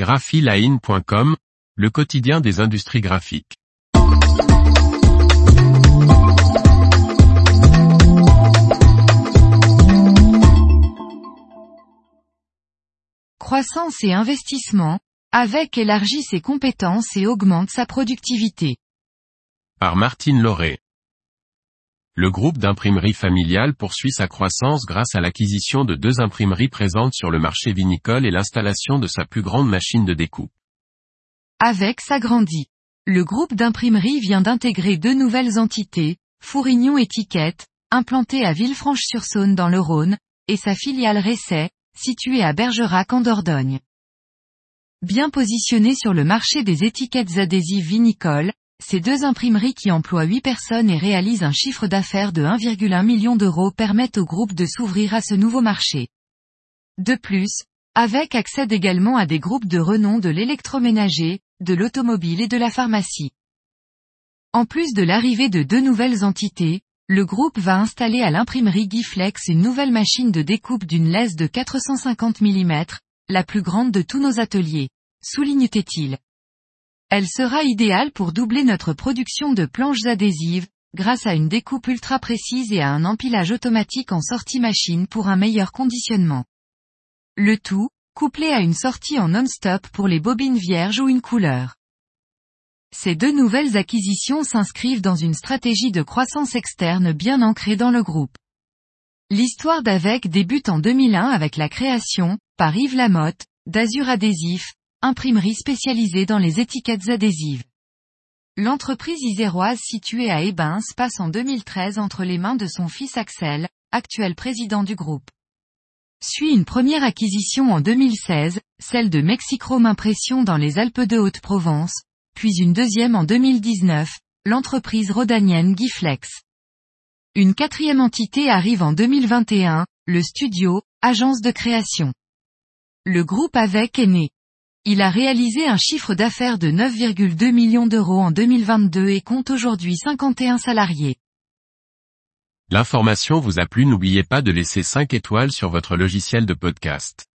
graphiline.com, le quotidien des industries graphiques. Croissance et investissement, avec élargit ses compétences et augmente sa productivité. Par Martine Lauré. Le groupe d'imprimerie familiale poursuit sa croissance grâce à l'acquisition de deux imprimeries présentes sur le marché vinicole et l'installation de sa plus grande machine de découpe. Avec s'agrandit. Le groupe d'imprimerie vient d'intégrer deux nouvelles entités, Fourignon Étiquette, implantée à Villefranche-sur-Saône dans le Rhône, et sa filiale Resset, située à Bergerac en Dordogne. Bien positionnée sur le marché des étiquettes adhésives vinicoles, ces deux imprimeries qui emploient 8 personnes et réalisent un chiffre d'affaires de 1,1 million d'euros permettent au groupe de s'ouvrir à ce nouveau marché. De plus, avec accède également à des groupes de renom de l'électroménager, de l'automobile et de la pharmacie. En plus de l'arrivée de deux nouvelles entités, le groupe va installer à l'imprimerie Giflex une nouvelle machine de découpe d'une laisse de 450 mm, la plus grande de tous nos ateliers, souligne-t-il. Elle sera idéale pour doubler notre production de planches adhésives, grâce à une découpe ultra précise et à un empilage automatique en sortie machine pour un meilleur conditionnement. Le tout, couplé à une sortie en non-stop pour les bobines vierges ou une couleur. Ces deux nouvelles acquisitions s'inscrivent dans une stratégie de croissance externe bien ancrée dans le groupe. L'histoire d'Avec débute en 2001 avec la création, par Yves Lamotte, d'Azur Adhésif, imprimerie spécialisée dans les étiquettes adhésives. L'entreprise iséroise située à Ebens passe en 2013 entre les mains de son fils Axel, actuel président du groupe. Suit une première acquisition en 2016, celle de Mexichrome Impression dans les Alpes de Haute-Provence, puis une deuxième en 2019, l'entreprise rodanienne Giflex. Une quatrième entité arrive en 2021, le studio, agence de création. Le groupe avec est né. Il a réalisé un chiffre d'affaires de 9,2 millions d'euros en 2022 et compte aujourd'hui 51 salariés. L'information vous a plu n'oubliez pas de laisser 5 étoiles sur votre logiciel de podcast.